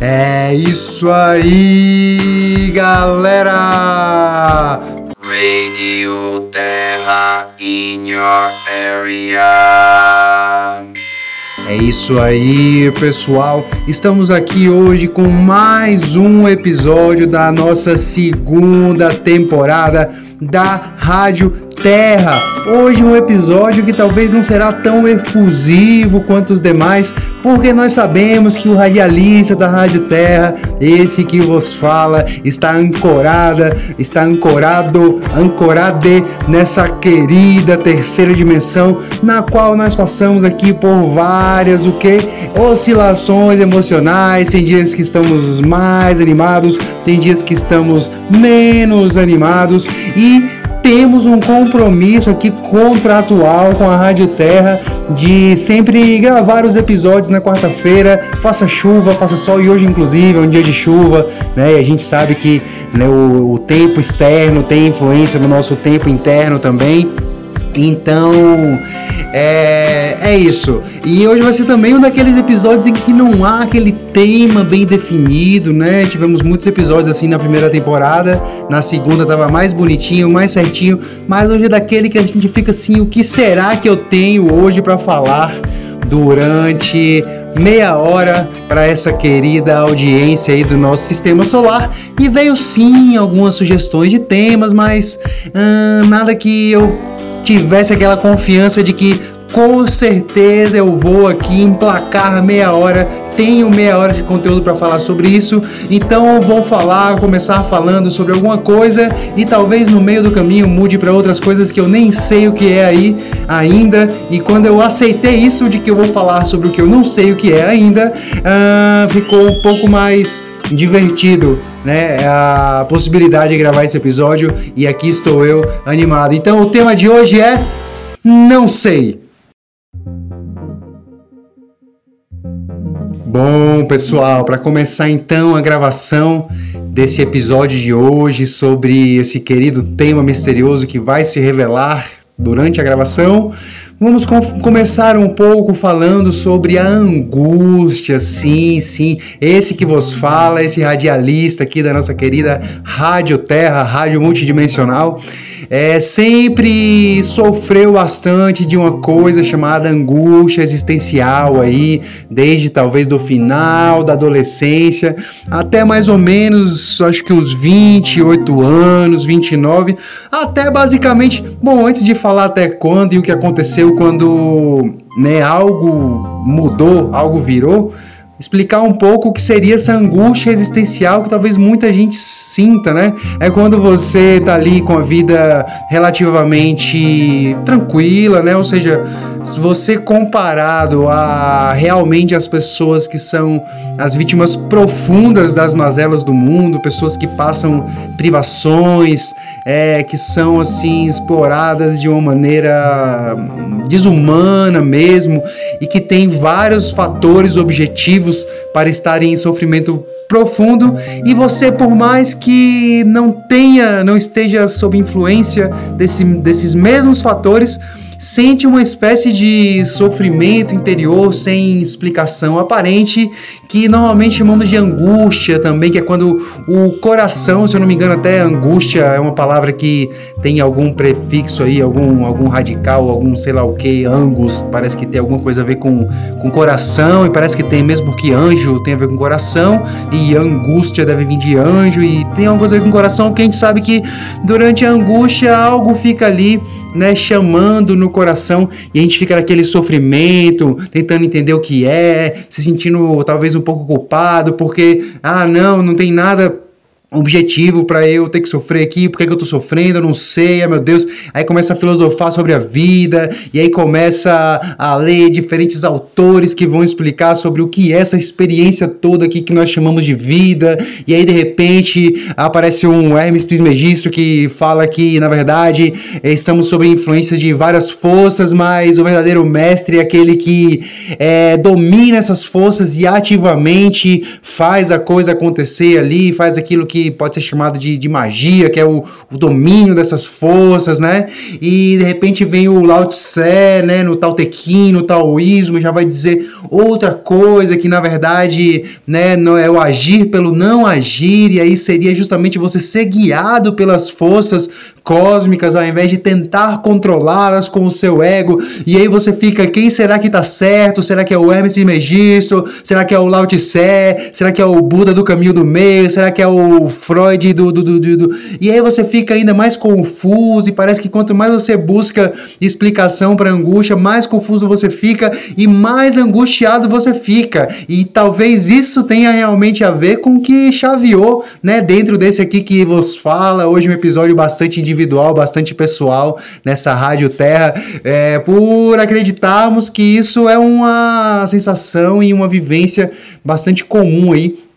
É isso aí, galera! Radio Terra in your area. É isso aí, pessoal. Estamos aqui hoje com mais um episódio da nossa segunda temporada da Rádio Terra. Hoje um episódio que talvez não será tão efusivo quanto os demais, porque nós sabemos que o radialista da Rádio Terra, esse que vos fala, está ancorada, está ancorado, ancorade nessa querida terceira dimensão, na qual nós passamos aqui por várias o que oscilações emocionais, tem dias que estamos mais animados, tem dias que estamos menos animados. E temos um compromisso aqui contratual com a Rádio Terra de sempre gravar os episódios na quarta-feira, faça chuva, faça sol, e hoje inclusive é um dia de chuva, né? E a gente sabe que né, o, o tempo externo tem influência no nosso tempo interno também. Então, é, é isso. E hoje vai ser também um daqueles episódios em que não há aquele tema bem definido, né? Tivemos muitos episódios assim na primeira temporada, na segunda tava mais bonitinho, mais certinho, mas hoje é daquele que a gente fica assim, o que será que eu tenho hoje para falar durante meia hora para essa querida audiência aí do nosso sistema solar e veio sim algumas sugestões de temas, mas hum, nada que eu tivesse aquela confiança de que com certeza eu vou aqui emplacar meia hora. Tenho meia hora de conteúdo para falar sobre isso, então vou falar, começar falando sobre alguma coisa e talvez no meio do caminho mude para outras coisas que eu nem sei o que é aí ainda. E quando eu aceitei isso de que eu vou falar sobre o que eu não sei o que é ainda, uh, ficou um pouco mais divertido, né? A possibilidade de gravar esse episódio e aqui estou eu animado. Então o tema de hoje é não sei. Bom, pessoal, para começar então a gravação desse episódio de hoje sobre esse querido tema misterioso que vai se revelar durante a gravação, Vamos começar um pouco falando sobre a angústia, sim, sim. Esse que vos fala, esse radialista aqui da nossa querida Rádio Terra, Rádio Multidimensional é, sempre sofreu bastante de uma coisa chamada angústia existencial aí, desde talvez do final da adolescência até mais ou menos, acho que uns 28 anos, 29, até basicamente, bom, antes de falar até quando e o que aconteceu quando, né, algo mudou, algo virou, explicar um pouco o que seria essa angústia existencial que talvez muita gente sinta, né? É quando você tá ali com a vida relativamente tranquila, né? Ou seja, se você comparado a realmente as pessoas que são as vítimas profundas das mazelas do mundo, pessoas que passam privações, é, que são assim exploradas de uma maneira desumana mesmo e que tem vários fatores objetivos para estarem em sofrimento profundo e você por mais que não tenha, não esteja sob influência desse, desses mesmos fatores, sente uma espécie de sofrimento interior sem explicação aparente, que normalmente chamamos de angústia também, que é quando o coração, se eu não me engano, até angústia é uma palavra que tem algum prefixo aí, algum, algum radical, algum sei lá o que, angus, parece que tem alguma coisa a ver com, com coração, e parece que tem mesmo porque anjo tem a ver com coração, e angústia deve vir de anjo, e tem alguma coisa a ver com coração, que a gente sabe que durante a angústia algo fica ali, né, chamando no coração e a gente fica naquele sofrimento, tentando entender o que é, se sentindo talvez um pouco culpado, porque, ah, não, não tem nada objetivo para eu ter que sofrer aqui, por que, eu tô sofrendo, eu não sei, meu Deus. Aí começa a filosofar sobre a vida, e aí começa a ler diferentes autores que vão explicar sobre o que é essa experiência toda aqui que nós chamamos de vida, e aí de repente aparece um Hermes Trismegisto que fala que, na verdade, estamos sob influência de várias forças, mas o verdadeiro mestre é aquele que é, domina essas forças e ativamente faz a coisa acontecer ali, faz aquilo que que pode ser chamado de, de magia, que é o, o domínio dessas forças, né? E de repente vem o Lao Tse, né, no Tao Te Ching, no taoísmo, já vai dizer outra coisa que na verdade, né, não é o agir pelo não agir, e aí seria justamente você ser guiado pelas forças cósmicas ao invés de tentar controlá-las com o seu ego. E aí você fica, quem será que tá certo? Será que é o Hermes Trismegisto? Será que é o Lao Tse? Será que é o Buda do caminho do meio? Será que é o Freud do, do, do, do, E aí você fica ainda mais confuso e parece que quanto mais você busca explicação para angústia, mais confuso você fica e mais angustiado você fica. E talvez isso tenha realmente a ver com o que chaveou, né, dentro desse aqui que vos fala, hoje um episódio bastante individual, bastante pessoal nessa Rádio Terra, é, por acreditarmos que isso é uma sensação e uma vivência bastante comum aí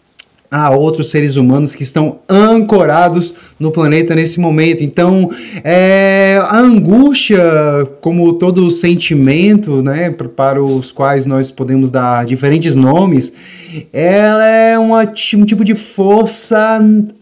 a outros seres humanos que estão ancorados no planeta nesse momento. Então, é, a angústia, como todo sentimento, né, para os quais nós podemos dar diferentes nomes, ela é uma, um tipo de força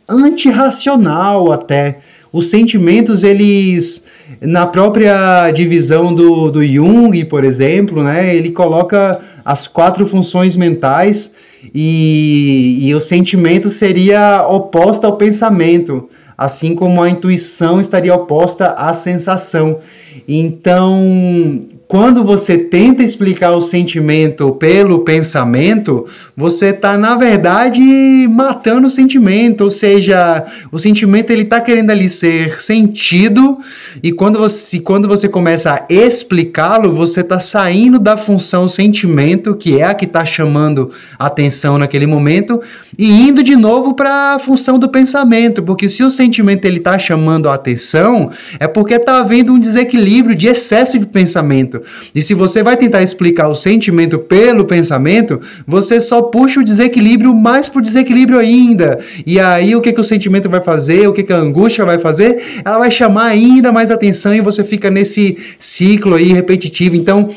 antirracional até. Os sentimentos, eles, na própria divisão do, do Jung, por exemplo, né, ele coloca as quatro funções mentais e, e o sentimento seria oposta ao pensamento, assim como a intuição estaria oposta à sensação. Então, quando você tenta explicar o sentimento pelo pensamento, você está na verdade matando o sentimento, ou seja, o sentimento ele está querendo ali ser sentido. E quando você quando você começa a explicá-lo, você está saindo da função sentimento, que é a que está chamando atenção naquele momento, e indo de novo para a função do pensamento, porque se o sentimento ele está chamando a atenção, é porque está havendo um desequilíbrio de excesso de pensamento pensamento. E se você vai tentar explicar o sentimento pelo pensamento, você só puxa o desequilíbrio mais pro desequilíbrio ainda. E aí o que, que o sentimento vai fazer? O que, que a angústia vai fazer? Ela vai chamar ainda mais atenção e você fica nesse ciclo aí repetitivo. Então,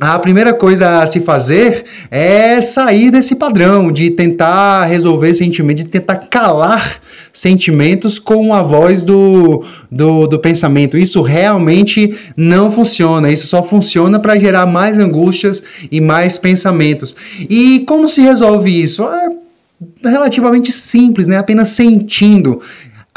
a primeira coisa a se fazer é sair desse padrão de tentar resolver sentimentos, de tentar calar sentimentos com a voz do, do, do pensamento. Isso realmente não funciona. Isso só funciona para gerar mais angústias e mais pensamentos. E como se resolve isso? É relativamente simples, né? Apenas sentindo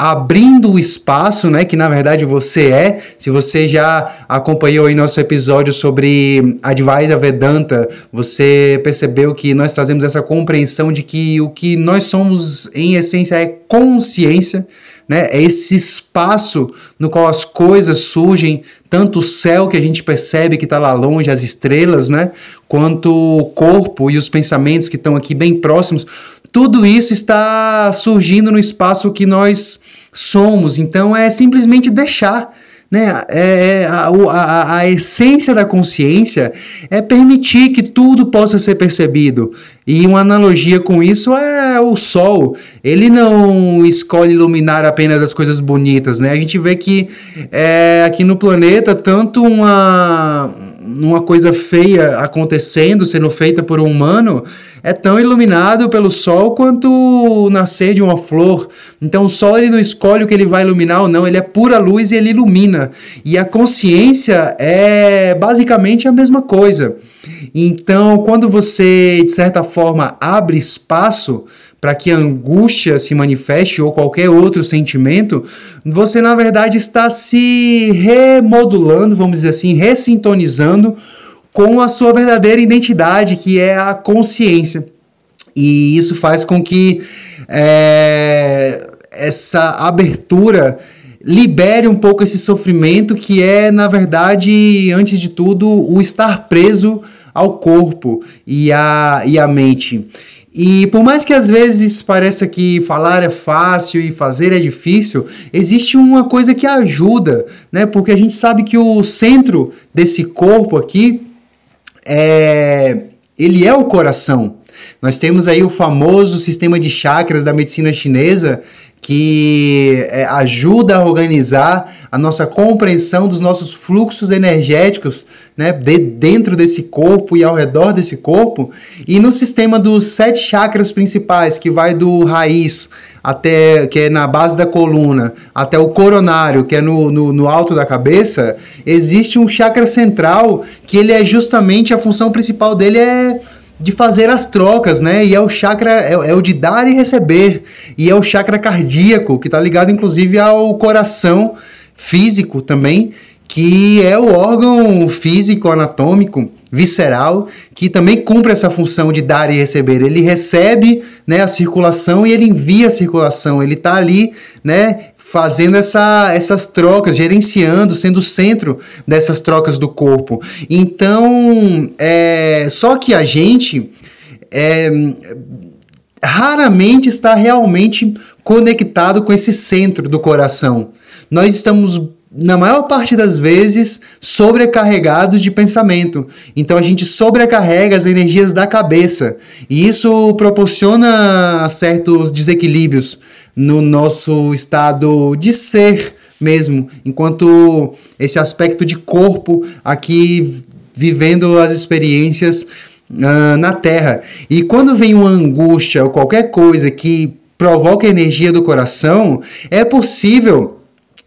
abrindo o espaço, né, que na verdade você é. Se você já acompanhou aí nosso episódio sobre Advaita Vedanta, você percebeu que nós trazemos essa compreensão de que o que nós somos em essência é consciência, né? É esse espaço no qual as coisas surgem, tanto o céu que a gente percebe que está lá longe, as estrelas, né? Quanto o corpo e os pensamentos que estão aqui bem próximos, tudo isso está surgindo no espaço que nós somos. Então é simplesmente deixar. Né? É, é a, a, a, essência da consciência é permitir que tudo possa ser percebido. E uma analogia com isso é o sol. Ele não escolhe iluminar apenas as coisas bonitas. Né? A gente vê que é, aqui no planeta, tanto uma, uma coisa feia acontecendo, sendo feita por um humano, é tão iluminado pelo sol quanto o nascer de uma flor. Então o sol ele não escolhe o que ele vai iluminar ou não, ele é pura luz e ele ilumina. E a consciência é basicamente a mesma coisa. Então, quando você, de certa forma, abre espaço para que a angústia se manifeste ou qualquer outro sentimento, você na verdade está se remodulando, vamos dizer assim, ressintonizando com a sua verdadeira identidade, que é a consciência. E isso faz com que é, essa abertura libere um pouco esse sofrimento que é, na verdade, antes de tudo, o estar preso ao corpo e à, e à mente. E por mais que às vezes pareça que falar é fácil e fazer é difícil, existe uma coisa que ajuda, né? Porque a gente sabe que o centro desse corpo aqui é, ele é o coração. Nós temos aí o famoso sistema de chakras da medicina chinesa, que é, ajuda a organizar a nossa compreensão dos nossos fluxos energéticos né, de, dentro desse corpo e ao redor desse corpo. E no sistema dos sete chakras principais, que vai do raiz até que é na base da coluna, até o coronário, que é no, no, no, alto da cabeça, existe um chakra central que ele é justamente a função principal dele é de fazer as trocas, né? E é o chakra, é, é, o de dar e receber. E é o chakra cardíaco, que está ligado inclusive ao coração físico também, que é o órgão físico anatômico visceral que também cumpre essa função de dar e receber. Ele recebe né, a circulação e ele envia a circulação. Ele está ali né, fazendo essa, essas trocas, gerenciando, sendo o centro dessas trocas do corpo. Então, é, só que a gente é, raramente está realmente conectado com esse centro do coração. Nós estamos na maior parte das vezes, sobrecarregados de pensamento. Então a gente sobrecarrega as energias da cabeça. E isso proporciona certos desequilíbrios no nosso estado de ser mesmo, enquanto esse aspecto de corpo aqui vivendo as experiências uh, na Terra. E quando vem uma angústia ou qualquer coisa que provoca energia do coração, é possível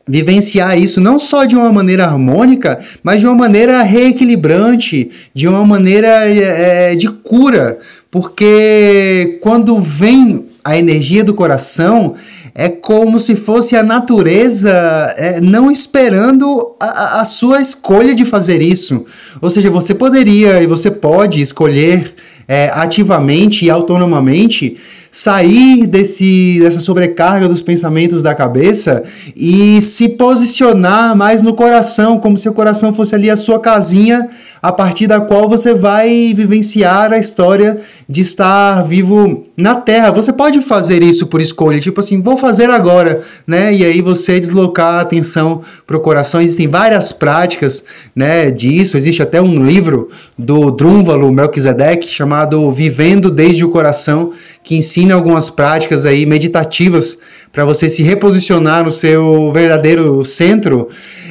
vivenciar isso não só de uma maneira harmônica, mas de uma maneira reequilibrante, de uma maneira é, de cura, porque quando vem a energia do coração, é como se fosse a natureza é, não esperando a, a sua escolha de fazer isso. Ou seja, você poderia e você pode escolher é, ativamente e autonomamente sair desse, dessa sobrecarga dos pensamentos da cabeça e se posicionar mais no coração, como se o coração fosse ali a sua casinha a partir da qual você vai vivenciar a história de estar vivo na Terra. Você pode fazer isso por escolha, tipo assim, vou fazer agora, né? E aí você deslocar a atenção para o coração. Existem várias práticas, né, disso. Existe até um livro do Drúnvalo Melquisedeque chamado Vivendo desde o Coração, que ensina algumas práticas aí meditativas para você se reposicionar no seu verdadeiro centro.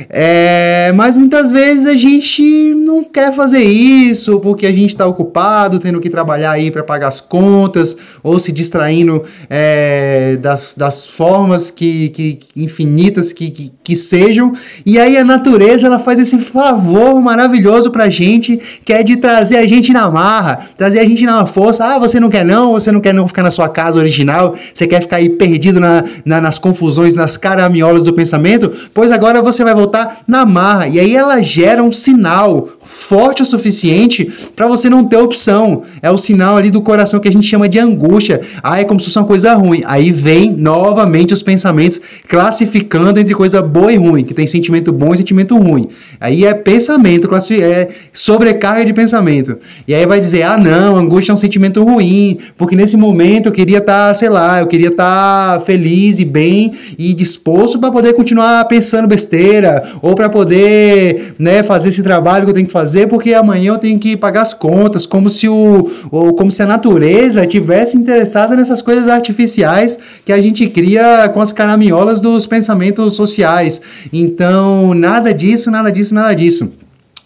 É, mas muitas vezes a gente não quer fazer isso porque a gente está ocupado, tendo que trabalhar aí para pagar as contas ou se distraindo é, das, das formas que, que infinitas que, que, que, sejam. E aí a natureza ela faz esse favor maravilhoso para a gente, que é de trazer a gente na marra, trazer a gente na força. Ah, você não quer não, você não quer não ficar na sua casa original, você quer ficar aí perdido na, na, nas confusões, nas caramiolas do pensamento, pois agora você vai voltar na marra. E aí ela gera um sinal forte o suficiente para você não ter opção. É o sinal ali do coração que a gente chama de angústia. Ah, é como se fosse uma coisa ruim. Aí vem novamente os pensamentos classificando entre coisa boa e ruim, que tem sentimento bom e sentimento ruim. Aí é pensamento, é sobrecarga de pensamento. E aí vai dizer: ah, não, angústia é um sentimento ruim, porque nesse momento eu queria estar, tá, sei lá, eu queria estar tá feliz e bem e disposto para poder continuar pensando besteira ou para poder, né, fazer esse trabalho que eu tenho que fazer porque amanhã eu tenho que pagar as contas, como se o como se a natureza tivesse interessada nessas coisas artificiais que a gente cria com as caraminholas dos pensamentos sociais. Então, nada disso, nada disso, nada disso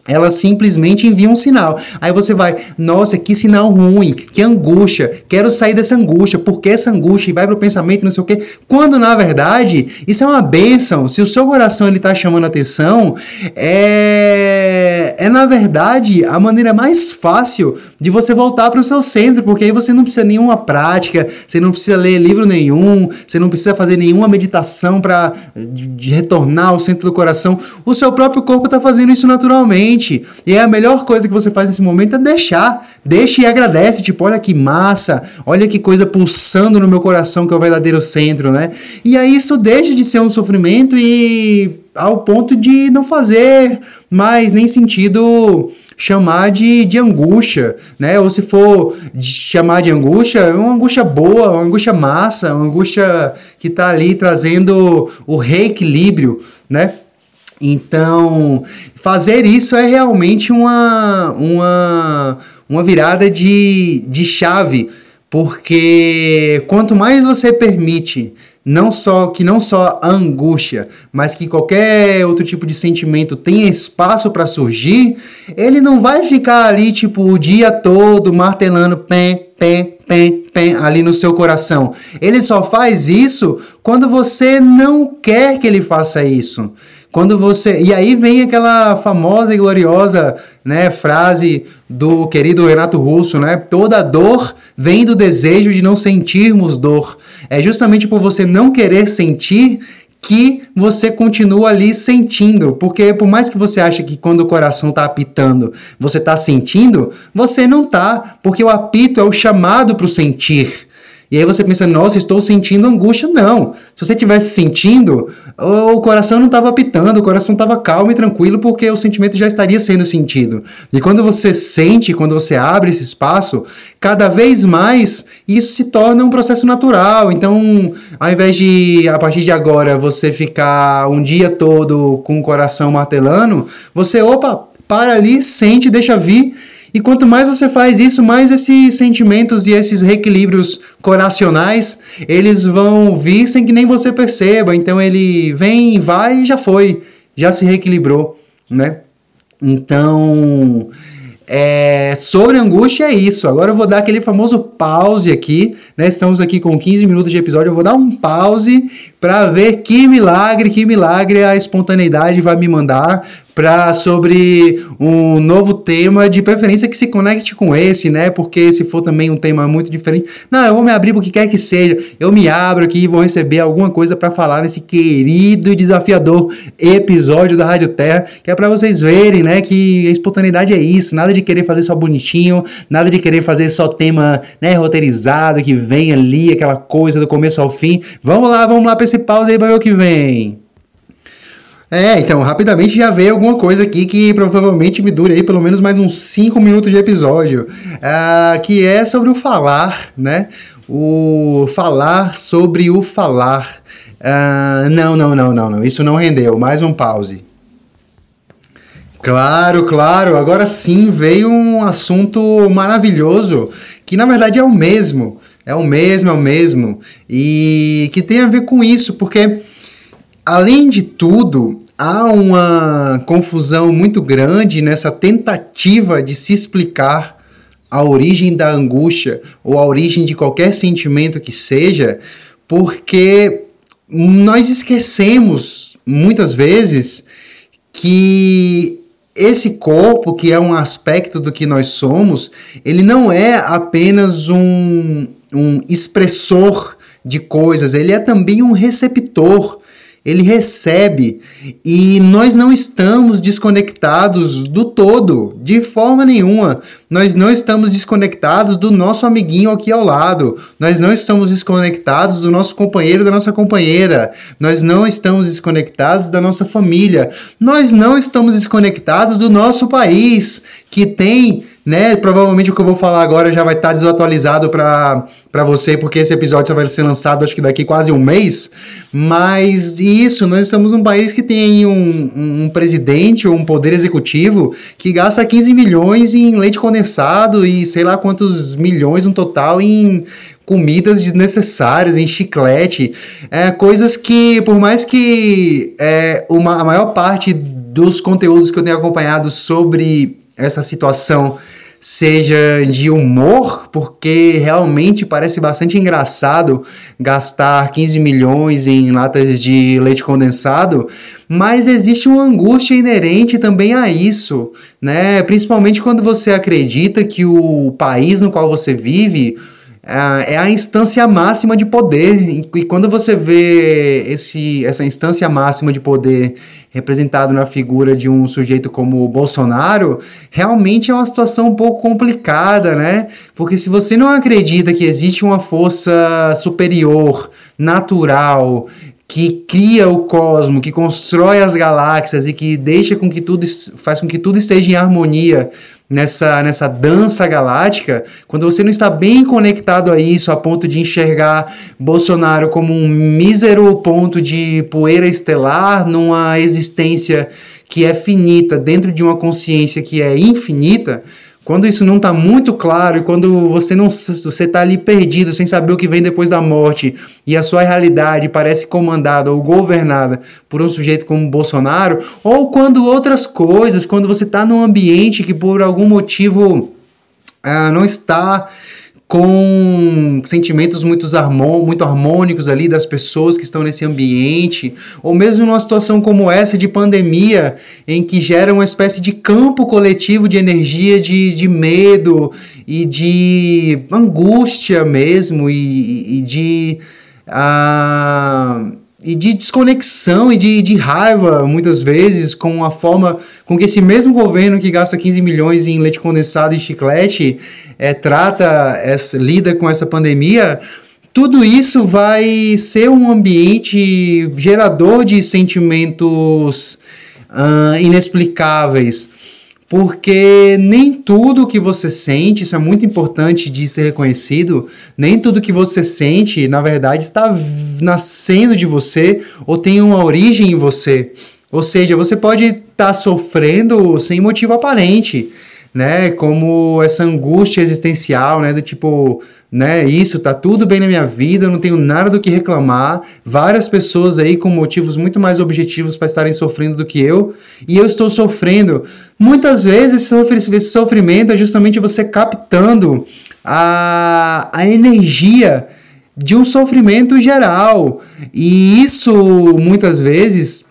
ela simplesmente envia um sinal. Aí você vai, nossa, que sinal ruim, que angústia, quero sair dessa angústia, por que essa angústia? E vai pro pensamento, não sei o quê. Quando na verdade, isso é uma bênção. Se o seu coração ele tá chamando atenção, é, é na verdade a maneira mais fácil de você voltar para o seu centro, porque aí você não precisa nenhuma prática, você não precisa ler livro nenhum, você não precisa fazer nenhuma meditação para de, de retornar ao centro do coração. O seu próprio corpo está fazendo isso naturalmente. E é a melhor coisa que você faz nesse momento é deixar. Deixa e agradece. Tipo, olha que massa, olha que coisa pulsando no meu coração que é o verdadeiro centro, né? E aí isso deixa de ser um sofrimento e ao ponto de não fazer mais nem sentido chamar de, de angústia, né? Ou se for chamar de angústia, é uma angústia boa, uma angústia massa, uma angústia que está ali trazendo o reequilíbrio, né? Então, fazer isso é realmente uma, uma, uma virada de, de chave, porque quanto mais você permite não só que não só a angústia, mas que qualquer outro tipo de sentimento tenha espaço para surgir, ele não vai ficar ali tipo o dia todo martelando pé, pé, pé, pé ali no seu coração. Ele só faz isso quando você não quer que ele faça isso. Quando você. E aí vem aquela famosa e gloriosa né, frase do querido Renato Russo, né? Toda dor vem do desejo de não sentirmos dor. É justamente por você não querer sentir que você continua ali sentindo, porque por mais que você ache que quando o coração está apitando, você está sentindo, você não está, porque o apito é o chamado para o sentir. E aí você pensa, nossa, estou sentindo angústia. Não. Se você estivesse sentindo, o coração não estava apitando, o coração estava calmo e tranquilo, porque o sentimento já estaria sendo sentido. E quando você sente, quando você abre esse espaço, cada vez mais isso se torna um processo natural. Então, ao invés de, a partir de agora, você ficar um dia todo com o coração martelando, você, opa, para ali, sente, deixa vir e quanto mais você faz isso, mais esses sentimentos e esses reequilíbrios coracionais, eles vão vir sem que nem você perceba. Então ele vem, vai e já foi, já se reequilibrou, né? Então, é, sobre angústia é isso. Agora eu vou dar aquele famoso pause aqui, né? Estamos aqui com 15 minutos de episódio. Eu vou dar um pause para ver que milagre, que milagre a espontaneidade vai me mandar para sobre um novo tema, de preferência que se conecte com esse, né? Porque se for também um tema muito diferente, não, eu vou me abrir para o que quer que seja. Eu me abro aqui e vou receber alguma coisa para falar nesse querido e desafiador episódio da Rádio Terra, que é para vocês verem, né, que a espontaneidade é isso, nada de querer fazer só bonitinho, nada de querer fazer só tema, né, roteirizado que vem ali aquela coisa do começo ao fim. Vamos lá, vamos lá para esse pause aí para ver o que vem. É, então, rapidamente já veio alguma coisa aqui que provavelmente me dure aí pelo menos mais uns 5 minutos de episódio, uh, que é sobre o falar, né? O falar sobre o falar. Uh, não, não, não, não, não, isso não rendeu. Mais um pause. Claro, claro, agora sim veio um assunto maravilhoso, que na verdade é o mesmo, é o mesmo, é o mesmo, e que tem a ver com isso, porque Além de tudo, há uma confusão muito grande nessa tentativa de se explicar a origem da angústia ou a origem de qualquer sentimento que seja, porque nós esquecemos muitas vezes que esse corpo, que é um aspecto do que nós somos, ele não é apenas um, um expressor de coisas, ele é também um receptor ele recebe e nós não estamos desconectados do todo, de forma nenhuma. Nós não estamos desconectados do nosso amiguinho aqui ao lado. Nós não estamos desconectados do nosso companheiro, da nossa companheira. Nós não estamos desconectados da nossa família. Nós não estamos desconectados do nosso país, que tem né? Provavelmente o que eu vou falar agora já vai estar tá desatualizado para você, porque esse episódio só vai ser lançado acho que daqui quase um mês. Mas isso, nós estamos num país que tem um, um presidente ou um poder executivo que gasta 15 milhões em leite condensado e sei lá quantos milhões no total em comidas desnecessárias, em chiclete, é, coisas que, por mais que é, uma, a maior parte dos conteúdos que eu tenho acompanhado sobre essa situação seja de humor, porque realmente parece bastante engraçado gastar 15 milhões em latas de leite condensado, mas existe uma angústia inerente também a isso, né? Principalmente quando você acredita que o país no qual você vive é a instância máxima de poder. E quando você vê esse, essa instância máxima de poder representado na figura de um sujeito como o Bolsonaro, realmente é uma situação um pouco complicada, né? Porque se você não acredita que existe uma força superior, natural, que cria o cosmos, que constrói as galáxias e que deixa com que tudo faz com que tudo esteja em harmonia nessa, nessa dança galáctica, quando você não está bem conectado a isso, a ponto de enxergar Bolsonaro como um mísero ponto de poeira estelar numa existência que é finita dentro de uma consciência que é infinita, quando isso não está muito claro e quando você não você está ali perdido, sem saber o que vem depois da morte e a sua realidade parece comandada ou governada por um sujeito como Bolsonaro, ou quando outras coisas, quando você está num ambiente que por algum motivo ah, não está com sentimentos muito, harmon muito harmônicos ali das pessoas que estão nesse ambiente, ou mesmo numa situação como essa de pandemia, em que gera uma espécie de campo coletivo de energia, de, de medo e de angústia mesmo, e, e de. Uh, e de desconexão e de, de raiva, muitas vezes, com a forma com que esse mesmo governo que gasta 15 milhões em leite condensado e chiclete é, trata, essa, lida com essa pandemia, tudo isso vai ser um ambiente gerador de sentimentos uh, inexplicáveis porque nem tudo que você sente, isso é muito importante de ser reconhecido, nem tudo que você sente, na verdade, está nascendo de você ou tem uma origem em você. Ou seja, você pode estar tá sofrendo sem motivo aparente né? Como essa angústia existencial, né? Do tipo, né? Isso, tá tudo bem na minha vida, eu não tenho nada do que reclamar. Várias pessoas aí com motivos muito mais objetivos para estarem sofrendo do que eu, e eu estou sofrendo. Muitas vezes esse sofrimento é justamente você captando a, a energia de um sofrimento geral. E isso muitas vezes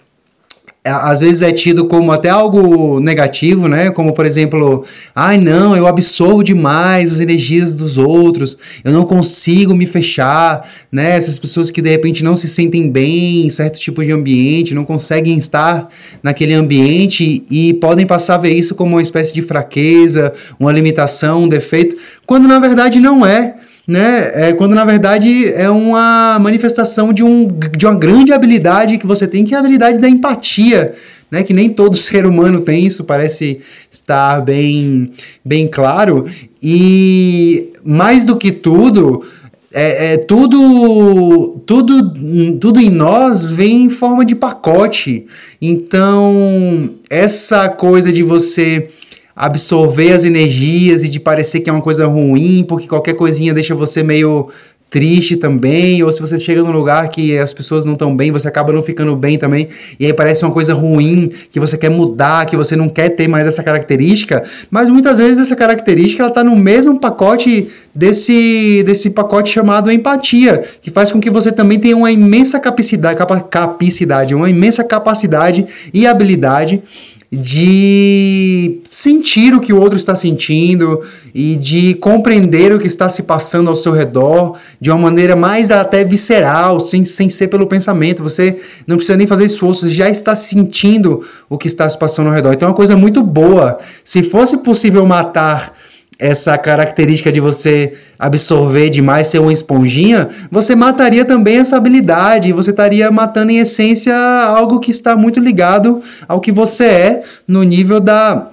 às vezes é tido como até algo negativo, né? Como, por exemplo, ai não, eu absorvo demais as energias dos outros, eu não consigo me fechar, né? Essas pessoas que de repente não se sentem bem em certo tipo de ambiente, não conseguem estar naquele ambiente e podem passar a ver isso como uma espécie de fraqueza, uma limitação, um defeito, quando na verdade não é né? É, quando na verdade é uma manifestação de, um, de uma grande habilidade que você tem, que é a habilidade da empatia. Né, que nem todo ser humano tem isso, parece estar bem, bem claro. E mais do que tudo, é, é, tudo, tudo, tudo em nós vem em forma de pacote. Então, essa coisa de você absorver as energias e de parecer que é uma coisa ruim, porque qualquer coisinha deixa você meio triste também, ou se você chega num lugar que as pessoas não estão bem, você acaba não ficando bem também, e aí parece uma coisa ruim, que você quer mudar, que você não quer ter mais essa característica, mas muitas vezes essa característica ela tá no mesmo pacote desse, desse pacote chamado empatia, que faz com que você também tenha uma imensa capacidade, capacidade, uma imensa capacidade e habilidade de sentir o que o outro está sentindo e de compreender o que está se passando ao seu redor de uma maneira mais até visceral, sem, sem ser pelo pensamento. Você não precisa nem fazer esforço, você já está sentindo o que está se passando ao redor. Então é uma coisa muito boa. Se fosse possível matar essa característica de você absorver demais, ser uma esponjinha, você mataria também essa habilidade, você estaria matando em essência algo que está muito ligado ao que você é no nível da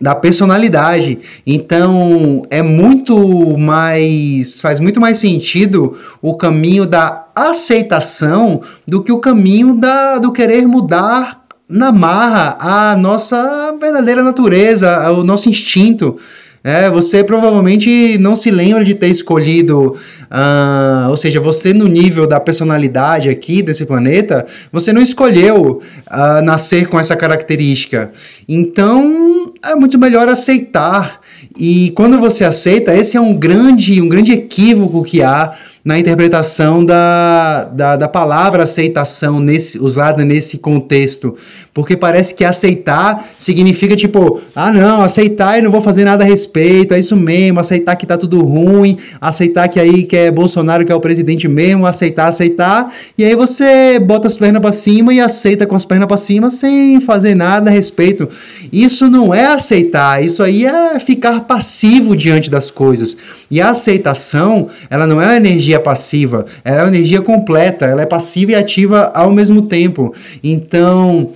da personalidade. Então, é muito mais faz muito mais sentido o caminho da aceitação do que o caminho da do querer mudar na marra a nossa verdadeira natureza, o nosso instinto. É, você provavelmente não se lembra de ter escolhido, uh, ou seja, você no nível da personalidade aqui desse planeta, você não escolheu uh, nascer com essa característica. Então, é muito melhor aceitar. E quando você aceita, esse é um grande, um grande equívoco que há na interpretação da, da, da, palavra aceitação nesse, usada nesse contexto. Porque parece que aceitar significa tipo, ah não, aceitar e não vou fazer nada a respeito, é isso mesmo, aceitar que tá tudo ruim, aceitar que aí que é Bolsonaro que é o presidente mesmo, aceitar, aceitar, e aí você bota as pernas para cima e aceita com as pernas para cima sem fazer nada a respeito. Isso não é aceitar, isso aí é ficar passivo diante das coisas. E a aceitação, ela não é uma energia passiva, ela é uma energia completa, ela é passiva e ativa ao mesmo tempo. Então,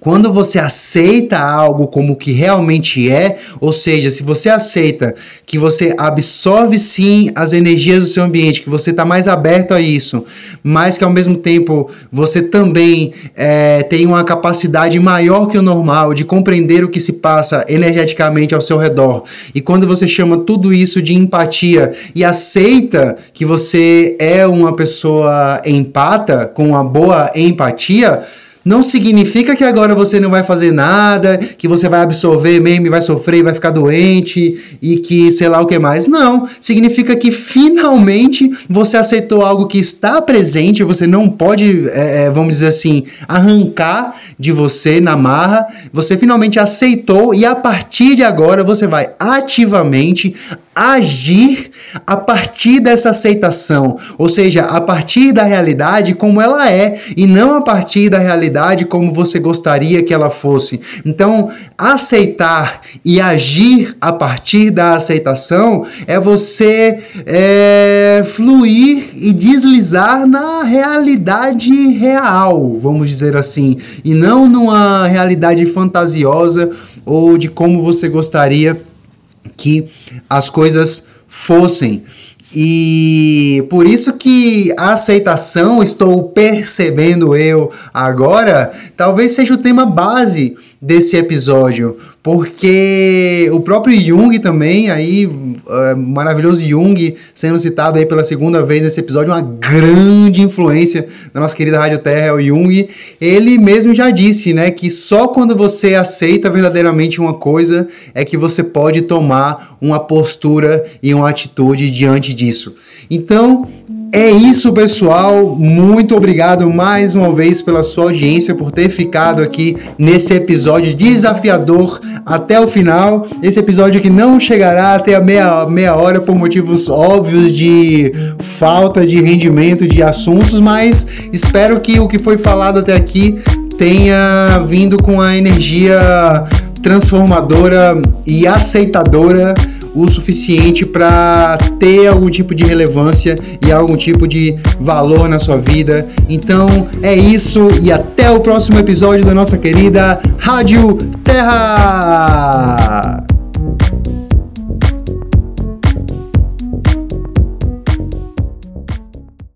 quando você aceita algo como que realmente é, ou seja, se você aceita que você absorve sim as energias do seu ambiente, que você está mais aberto a isso, mas que ao mesmo tempo você também é, tem uma capacidade maior que o normal de compreender o que se passa energeticamente ao seu redor, e quando você chama tudo isso de empatia e aceita que você é uma pessoa empata, com uma boa empatia, não significa que agora você não vai fazer nada, que você vai absorver mesmo e vai sofrer, vai ficar doente e que sei lá o que mais. Não. Significa que finalmente você aceitou algo que está presente, você não pode, é, é, vamos dizer assim, arrancar de você na marra. Você finalmente aceitou e a partir de agora você vai ativamente agir a partir dessa aceitação, ou seja, a partir da realidade como ela é e não a partir da realidade como você gostaria que ela fosse. Então, aceitar e agir a partir da aceitação é você é, fluir e deslizar na realidade real, vamos dizer assim, e não numa realidade fantasiosa ou de como você gostaria que as coisas fossem. E por isso que a aceitação, estou percebendo eu agora, talvez seja o tema base desse episódio, porque o próprio Jung também, aí, uh, maravilhoso Jung, sendo citado aí pela segunda vez nesse episódio, uma grande influência da nossa querida Rádio Terra, é o Jung, ele mesmo já disse, né, que só quando você aceita verdadeiramente uma coisa é que você pode tomar uma postura e uma atitude diante disso. Então, é isso, pessoal. Muito obrigado mais uma vez pela sua audiência, por ter ficado aqui nesse episódio desafiador até o final. Esse episódio que não chegará até a meia, meia hora por motivos óbvios de falta de rendimento de assuntos, mas espero que o que foi falado até aqui tenha vindo com a energia transformadora e aceitadora o suficiente para ter algum tipo de relevância e algum tipo de valor na sua vida. Então é isso e até o próximo episódio da nossa querida Rádio Terra!